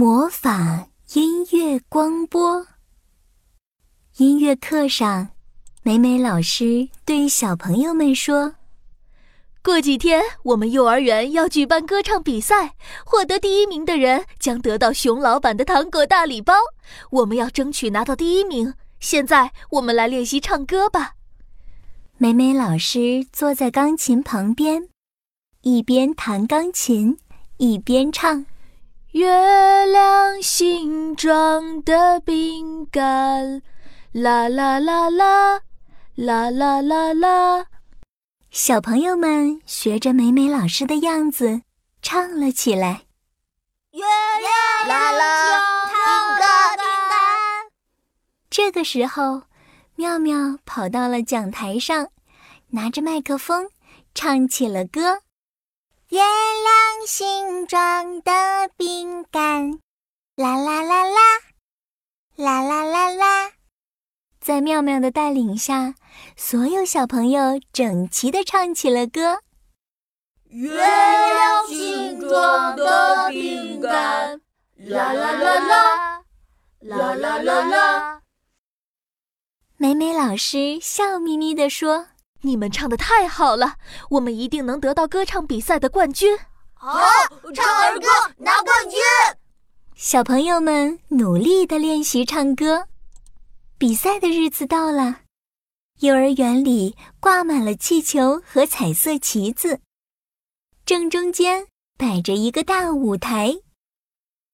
魔法音乐光波。音乐课上，美美老师对小朋友们说：“过几天我们幼儿园要举办歌唱比赛，获得第一名的人将得到熊老板的糖果大礼包。我们要争取拿到第一名。现在，我们来练习唱歌吧。”美美老师坐在钢琴旁边，一边弹钢琴，一边唱：“月亮形状的饼干。”啦啦啦啦，啦啦啦啦！小朋友们学着美美老师的样子唱了起来。月亮啦啦，饼干饼干。这个时候，妙妙跑到了讲台上，拿着麦克风唱起了歌：月亮形状的饼干，啦啦啦啦，啦啦啦啦。在妙妙的带领下，所有小朋友整齐地唱起了歌。月亮形状的饼干，啦啦啦啦，啦啦啦啦。美美老师笑眯眯地说：“你们唱的太好了，我们一定能得到歌唱比赛的冠军。”好，唱儿歌拿冠军。小朋友们努力的练习唱歌。比赛的日子到了，幼儿园里挂满了气球和彩色旗子，正中间摆着一个大舞台。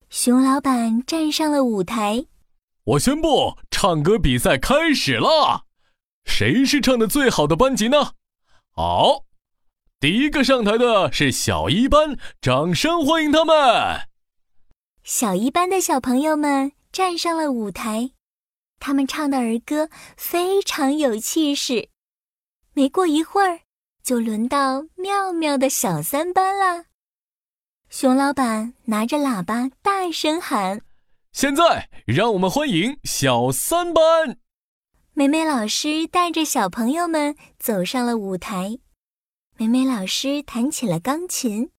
熊老板站上了舞台，我宣布唱歌比赛开始了。谁是唱的最好的班级呢？好，第一个上台的是小一班，掌声欢迎他们。小一班的小朋友们站上了舞台。他们唱的儿歌非常有气势。没过一会儿，就轮到妙妙的小三班了。熊老板拿着喇叭大声喊：“现在让我们欢迎小三班！”美美老师带着小朋友们走上了舞台。美美老师弹起了钢琴，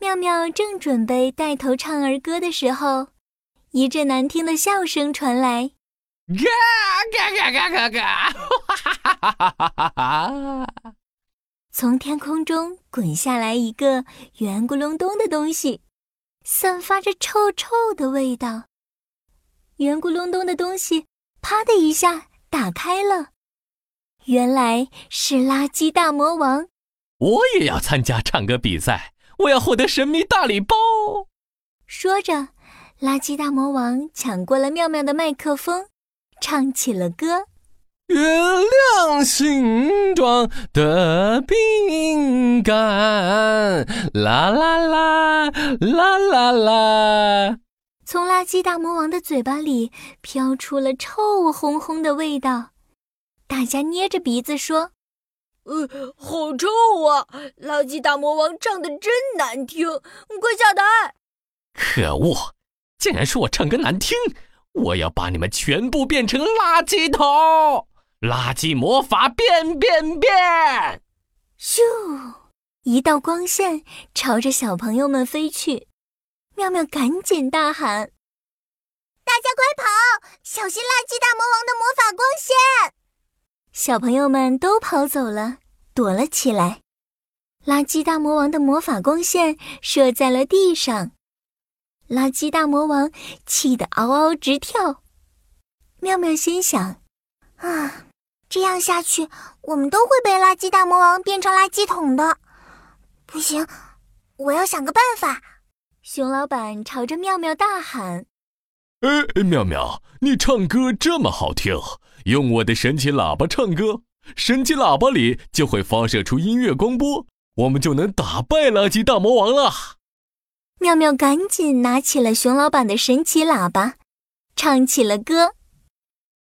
妙妙正准备带头唱儿歌的时候，一阵难听的笑声传来。嘎嘎嘎嘎嘎嘎！哈哈哈哈哈哈哈！从天空中滚下来一个圆咕隆咚的东西，散发着臭臭的味道。圆咕隆咚的东西啪的一下打开了，原来是垃圾大魔王。我也要参加唱歌比赛，我要获得神秘大礼包。说着，垃圾大魔王抢过了妙妙的麦克风。唱起了歌，月亮形状的饼干，啦啦啦啦啦啦。从垃圾大魔王的嘴巴里飘出了臭烘烘的味道，大家捏着鼻子说：“呃，好臭啊！垃圾大魔王唱的真难听，快下台！”可恶，竟然说我唱歌难听！我要把你们全部变成垃圾桶！垃圾魔法变变变！咻！一道光线朝着小朋友们飞去，妙妙赶紧大喊：“大家快跑，小心垃圾大魔王的魔法光线！”小朋友们都跑走了，躲了起来。垃圾大魔王的魔法光线射在了地上。垃圾大魔王气得嗷嗷直跳，妙妙心想：“啊，这样下去，我们都会被垃圾大魔王变成垃圾桶的。不行，我要想个办法。”熊老板朝着妙妙大喊：“哎，妙妙，你唱歌这么好听，用我的神奇喇叭唱歌，神奇喇叭里就会发射出音乐光波，我们就能打败垃圾大魔王了。”妙妙赶紧拿起了熊老板的神奇喇叭，唱起了歌：“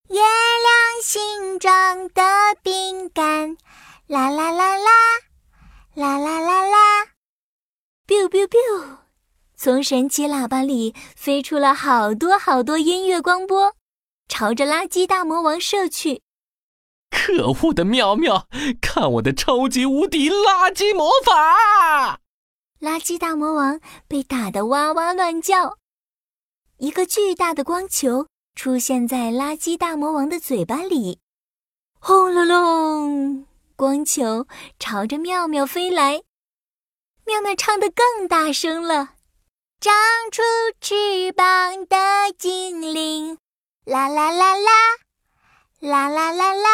月亮形状的饼干，啦啦啦啦，啦啦啦啦。”biu biu biu，从神奇喇叭里飞出了好多好多音乐光波，朝着垃圾大魔王射去。可恶的妙妙，看我的超级无敌垃圾魔法！垃圾大魔王被打得哇哇乱叫，一个巨大的光球出现在垃圾大魔王的嘴巴里，轰隆隆，光球朝着妙妙飞来。妙妙唱得更大声了：“长出翅膀的精灵，啦啦啦啦，啦啦啦啦。”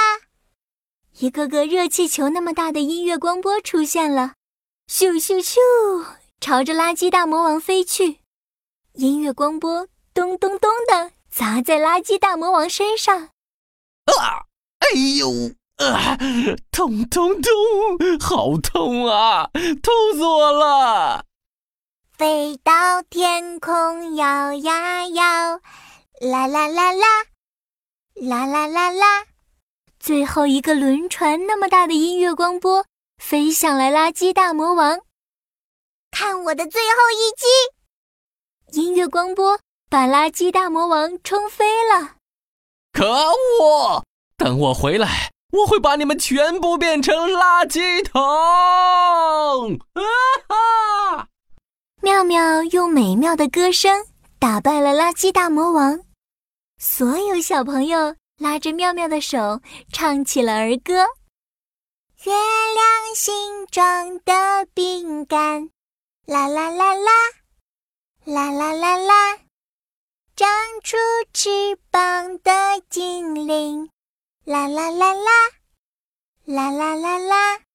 一个个热气球那么大的音乐光波出现了，咻咻咻，朝着垃圾大魔王飞去。音乐光波咚咚咚的砸在垃圾大魔王身上。啊！哎呦！啊！痛痛痛！好痛啊！痛死我了！飞到天空摇呀摇，啦啦啦啦，啦啦啦啦。最后一个轮船那么大的音乐光波飞向了，垃圾大魔王，看我的最后一击！音乐光波把垃圾大魔王冲飞了。可恶！等我回来，我会把你们全部变成垃圾桶！啊哈！妙妙用美妙的歌声打败了垃圾大魔王，所有小朋友。拉着妙妙的手，唱起了儿歌。月亮形状的饼干，啦啦啦啦，啦啦啦啦。长出翅膀的精灵，啦啦啦啦，啦啦啦啦。